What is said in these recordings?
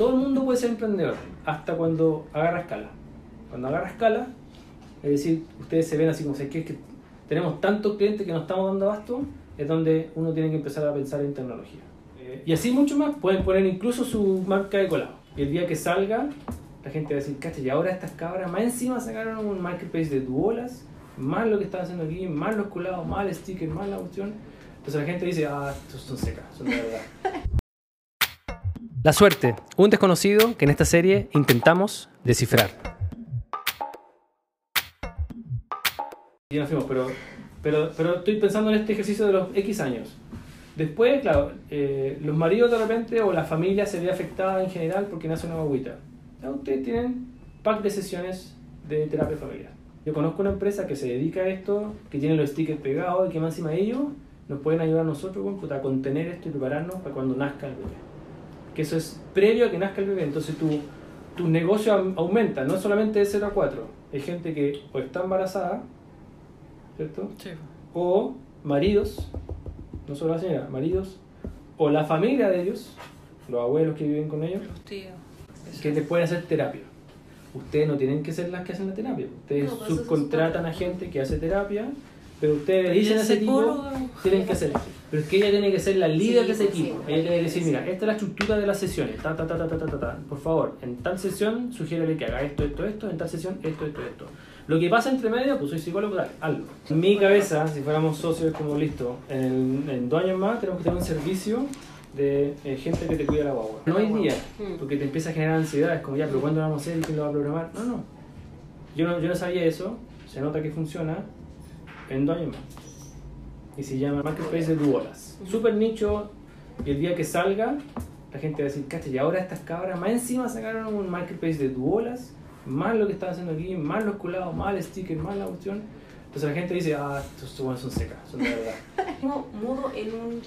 todo el mundo puede ser emprendedor, hasta cuando agarra escala. Cuando agarra escala, es decir, ustedes se ven así como, ¿sabes qué? Es que tenemos tantos clientes que nos estamos dando abasto, es donde uno tiene que empezar a pensar en tecnología. Eh, y así mucho más, pueden poner incluso su marca de colado. Y el día que salga, la gente va a decir, cacha, y ahora estas cabras más encima sacaron un marketplace de duolas, más lo que están haciendo aquí, más los colados, más el sticker, más la cuestión. Entonces la gente dice, ah, estos son secas, son de verdad. La suerte, un desconocido que en esta serie intentamos descifrar. Y nos fuimos, pero, pero, pero estoy pensando en este ejercicio de los X años. Después, claro, eh, los maridos de repente o la familia se ve afectada en general porque nace una guaguita. Ya ustedes tienen pack de sesiones de terapia familiar. Yo conozco una empresa que se dedica a esto, que tiene los stickers pegados y que más encima de ellos nos pueden ayudar a nosotros puta, a contener esto y prepararnos para cuando nazca el bebé. Que eso es previo a que nazca el bebé. Entonces tu, tu negocio aumenta, no solamente de 0 a 4. Hay gente que o está embarazada, ¿cierto? Sí. o maridos, no solo la señora, maridos, o la familia de ellos, los abuelos que viven con ellos, Los tíos. que les pueden hacer terapia. Ustedes no tienen que ser las que hacen la terapia. Ustedes No, pues eso subcontratan a gente que hace terapia, pero ustedes dicen a ese es tipo, tienen que hacer. Pero es que ella tiene que ser la líder Sí, de ese pues sí, equipo. pues Ella tiene que decir, mira, esta es la estructura de las sesiones. Ta, ta, ta, ta, ta, ta, ta, ta. Por favor, en tal sesión, sugiérele que haga esto, esto, esto. En tal sesión, esto, esto, esto. Lo que pasa entre medio, pues soy psicólogo, dale, hazlo. En mi cabeza, si fuéramos socios, como listo, en, en dos años más tenemos que tener un servicio de eh, gente que te cuida la guagua. No hay día, Mm. porque te empieza a generar ansiedad. Es como, ya, pero ¿cuándo lo vamos a hacer y quién lo va a programar? No, no. Yo no, yo no sabía eso. Se nota que funciona en dos años más. Y se llama Marketplace de Duolas. Súper nicho. Y el día que salga, la gente va a decir, cacha, y ahora estas cabras más encima sacaron un Marketplace de Duolas, más lo que están haciendo aquí, más los colados, más el sticker, más la cuestión. Entonces la gente dice, ah, estos son secas, son de verdad. Mudo en un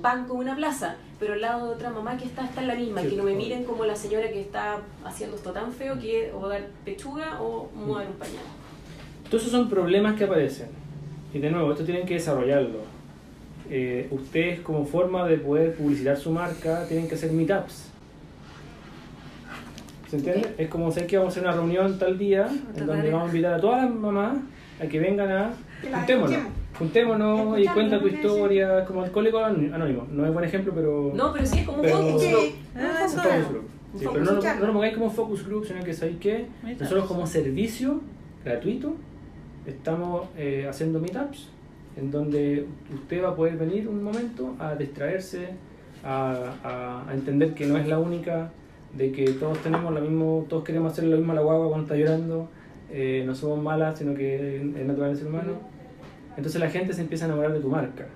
banco en una plaza, pero al lado de otra mamá que está, está en la misma, Sí, que no me miren como la señora que está haciendo esto tan feo que o dar pechuga o mudar un pañal. Esos son problemas que aparecen. Y de nuevo, esto tienen que desarrollarlo. Eh, ustedes como forma de poder publicitar su marca tienen que hacer meetups. ¿Se entiende? Es como sé que vamos a hacer una reunión tal día en donde vamos a invitar a todas las mamás a que vengan a... Juntémonos. Juntémonos y cuenta tu historia, como el colegio anónimo. No es buen ejemplo, pero... No, pero sí es como un focus group. Ah, pero no, no lo pongáis como focus group, sino que sabéis que nosotros como servicio gratuito estamos eh, haciendo meetups en donde usted va a poder venir un momento a distraerse, a, a- a entender que no es la única, de que todos tenemos lo mismo, todos queremos hacer lo mismo a la guagua cuando está llorando, eh, no somos malas, sino que es natural el ser humano. Entonces la gente se empieza a enamorar de tu marca,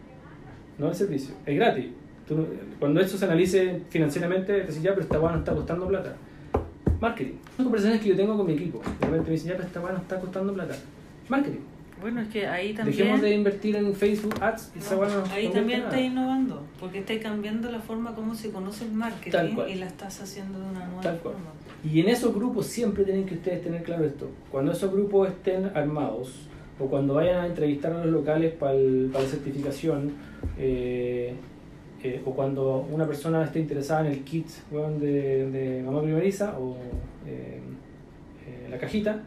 no del servicio. Es gratis. Tú cuando esto se analice financieramente, te decís, ya, pero esta guagua no está costando plata. Marketing. Son conversaciones que yo tengo con mi equipo. De repente me dicen, ya, pero esta guagua no está costando plata. Marketing. Bueno, es que ahí también. Dejemos de invertir en Facebook Ads y No, no ahí también estás innovando, porque estás cambiando la forma como se conoce el marketing y la estás haciendo de una nueva Tal cual. forma. Y en esos grupos siempre tienen que ustedes tener claro esto. Cuando esos grupos estén armados o cuando vayan a entrevistar a los locales para la certificación eh, eh, o cuando una persona esté interesada en el kit weón, de, de mamá primeriza o eh, eh, la cajita,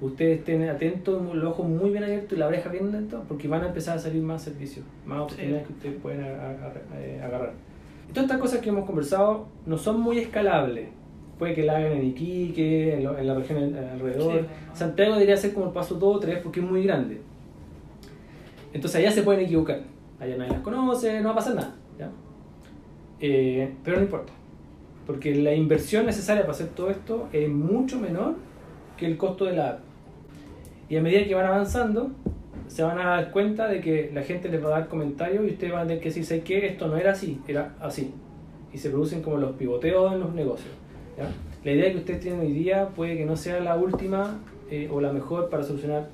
ustedes estén atentos, los ojos muy bien abiertos y la oreja bien atenta porque van a empezar a salir más servicios, más oportunidades que ustedes pueden agarrar. eh, agarrar. Y todas estas cosas que hemos conversado no son muy escalables. Puede que la hagan en Iquique, en, lo- en la región al- alrededor. Sí, bueno. Santiago debería ser como el paso 2 o 3 porque es muy grande. Entonces allá se pueden equivocar. Allá nadie las conoce, no va a pasar nada. ¿ya? Eh, pero no importa. Porque la inversión necesaria para hacer todo esto es mucho menor que el costo de la app. Y a medida que van avanzando, se van a dar cuenta de que la gente les va a dar comentarios y ustedes van a tener que decir, ¿sabes qué? Esto no era así, era así. Y se producen como los pivoteos en los negocios. ¿ya? La idea que ustedes tienen hoy día puede que no sea la última eh, o la mejor para solucionar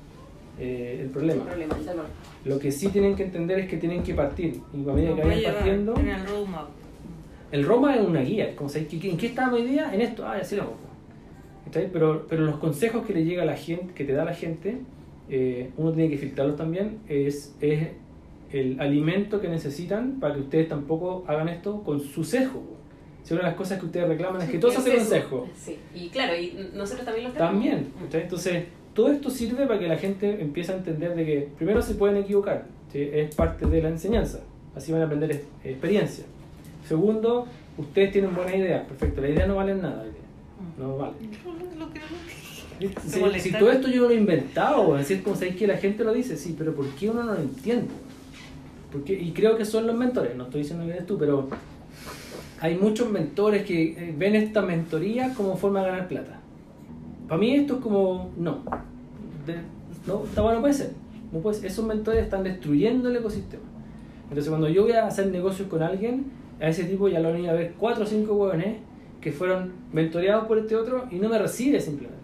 eh, el problema. Sin problema, ya no. Lo que sí tienen que entender es que tienen que partir. Y a medida que vayan partiendo... en el roadmap. El Roma es una guía, es como ¿sabes qué- ¿en qué estamos hoy día? En esto, ah, así lo hago. Pero, pero los consejos que le llega a la gente, que te da la gente, eh, uno tiene que filtrarlos también, es, es el alimento que necesitan para que ustedes tampoco hagan esto con su sesgo. Si una de las cosas que ustedes reclaman es que todo se hace Es eso. consejo. Sí, y claro, y nosotros también lo tenemos. También. Mm. ¿cachai? Entonces, todo esto sirve para que la gente empiece a entender de que primero se pueden equivocar, ¿sí? es parte de la enseñanza, así van a aprender ex- experiencia. Segundo, ustedes tienen buenas ideas, perfecto, la idea no vale nada. No vale. Lo- lo que no- Si, todo esto yo lo he inventado, es decir, como sabéis que la gente lo dice, sí, pero ¿por qué uno no lo entiende? Porque, y creo que son los mentores, no estoy diciendo que eres tú, pero hay muchos mentores que eh, ven esta mentoría como forma de ganar plata. Para mí esto es como, no, De- no, no puede ser. No puede ser. Esos mentores están destruyendo el ecosistema. Entonces cuando yo voy a hacer negocios con alguien, a ese tipo ya lo han ido a ver cuatro o cinco hueones que fueron mentoreados por este otro y no me recibe simplemente.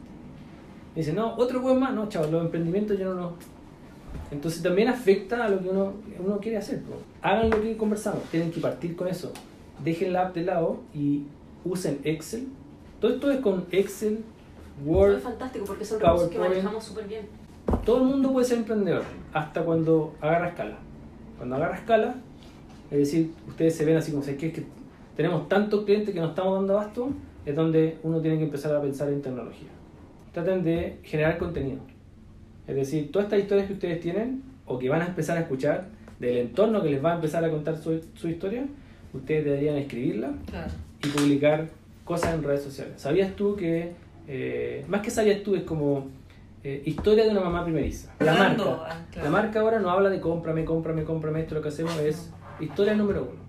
Me dice, no, otro hueón más, no, chaval, los emprendimientos yo no los... Entonces también afecta a lo que uno, uno quiere hacer. Hagan lo que conversamos, tienen que partir con eso. Dejen la app de lado y usen Excel. Todo esto es con Excel, Word, es fantástico porque son recursos que manejamos súper bien. todo el mundo puede ser emprendedor, hasta cuando agarra escala. Cuando agarra escala, es decir, ustedes se ven así como, "¿Sabes qué? es que tenemos tantos clientes que nos estamos dando abasto, es donde uno tiene que empezar a pensar en tecnología. Traten de generar contenido. Es decir, todas estas historias que ustedes tienen, o que van a empezar a escuchar, del entorno que les va a empezar a contar su, su historia, ustedes deberían escribirla Claro. y publicar cosas en redes sociales. ¿Sabías tú que, eh, más que sabías tú, es como eh, historia de una mamá primeriza? La Hablando, marca. ah, claro. La marca ahora no habla de cómprame, cómprame, cómprame, esto lo que hacemos es historia número uno,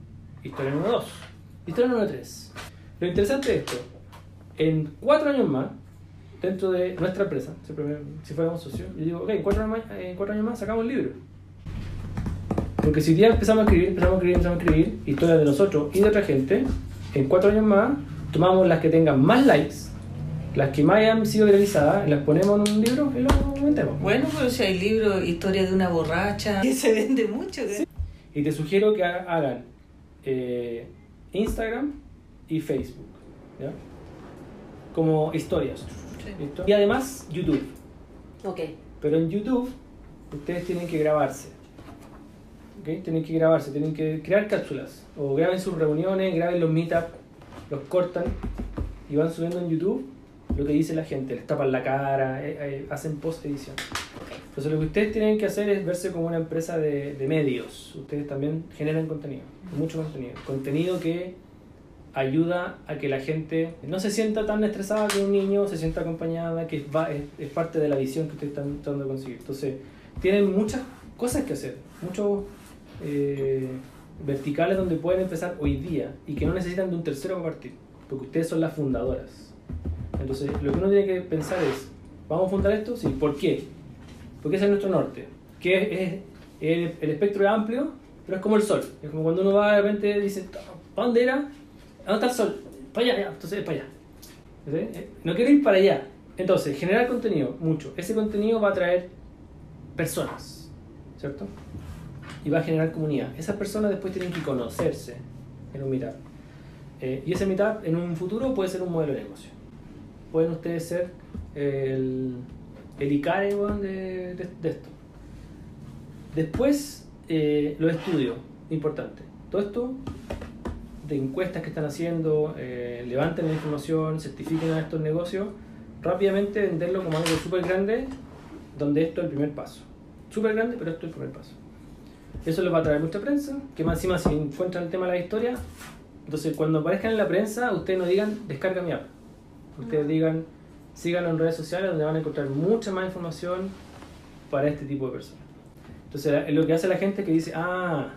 historia número dos, historia número tres. Lo interesante de esto, en cuatro años más, dentro de nuestra empresa, me- si fuéramos socios, yo digo, ok, en cuatro, años más- en cuatro años más sacamos el libro. Porque si ya empezamos a escribir, empezamos a escribir, empezamos a escribir historias de nosotros y de otra gente, en cuatro años más tomamos las que tengan más likes, las que más hayan sido viralizadas, las ponemos en un libro y lo vendemos. Bueno, pero si hay libros, historia de una borracha, que se vende mucho. ¿qué? Y te sugiero que ha- hagan eh, Instagram y Facebook, ¿ya? Como historias. Y además YouTube. Ok. Pero en YouTube ustedes tienen que grabarse. Tienen que grabarse, tienen que crear cápsulas. O graben sus reuniones, graben los meetups, los cortan y van subiendo en YouTube lo que dice la gente. Les tapan la cara, eh, eh, hacen post edición. Entonces lo que ustedes tienen que hacer es verse como una empresa de, de medios. Ustedes también generan contenido, mucho contenido. Contenido que ayuda a que la gente no se sienta tan estresada que un niño, se sienta acompañada, que va, es, es parte de la visión que ustedes están tratando de conseguir. Entonces, tienen muchas cosas que hacer, muchos eh, verticales donde pueden empezar hoy día y que no necesitan de un tercero para partir, porque ustedes son las fundadoras. Entonces, lo que uno tiene que pensar es, ¿vamos a fundar esto? Sí, ¿por qué? Porque ese es nuestro norte, que es, el, espectro es amplio, pero es como el sol. Es como cuando uno va de repente dice, ¿para dónde era? ¿A ¿Dónde está el sol? Para allá, entonces es para allá. No quiero ir para allá. Entonces, generar contenido, mucho. Ese contenido va a traer personas, ¿cierto? Y va a generar comunidad. Esas personas después tienen que conocerse en un meetup. Eh, y ese meetup en un futuro puede ser un modelo de negocio. Pueden ustedes ser el, el Icare weón, de, de- de esto. Después, eh, los estudios, importante. Todo esto de encuestas que están haciendo, eh, levanten la información, certifiquen a estos negocios, rápidamente venderlo como algo súper grande, donde esto es el primer paso. Súper grande, pero esto es el primer paso. Eso les va a traer mucha prensa, que más encima si encuentran el tema de la historia, entonces cuando aparezcan en la prensa, ustedes no digan descarga mi app. Ustedes digan síganlo en redes sociales donde van a encontrar mucha más información para este tipo de personas. Entonces lo que hace la gente es que dice, ah,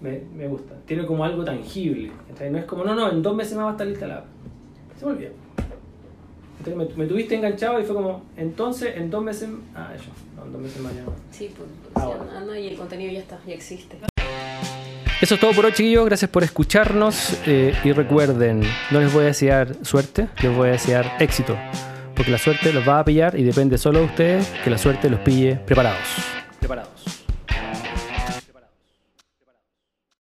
me, me gusta, tiene como algo tangible. ¿cachai? No es como, no, no, en dos meses más va a estar lista la app. Se me olvida. Entonces me, me tuviste enganchado y fue como, entonces en dos meses, ah, eso, no, en dos meses más ya. Sí, pues, Ahora. sí, anda y el contenido ya está, ya existe. Eso es todo por hoy, chiquillos. Gracias por escucharnos. eh, y recuerden, no les voy a desear suerte, les voy a desear éxito. Porque la suerte los va a pillar y depende solo de ustedes que la suerte los pille preparados. Preparados.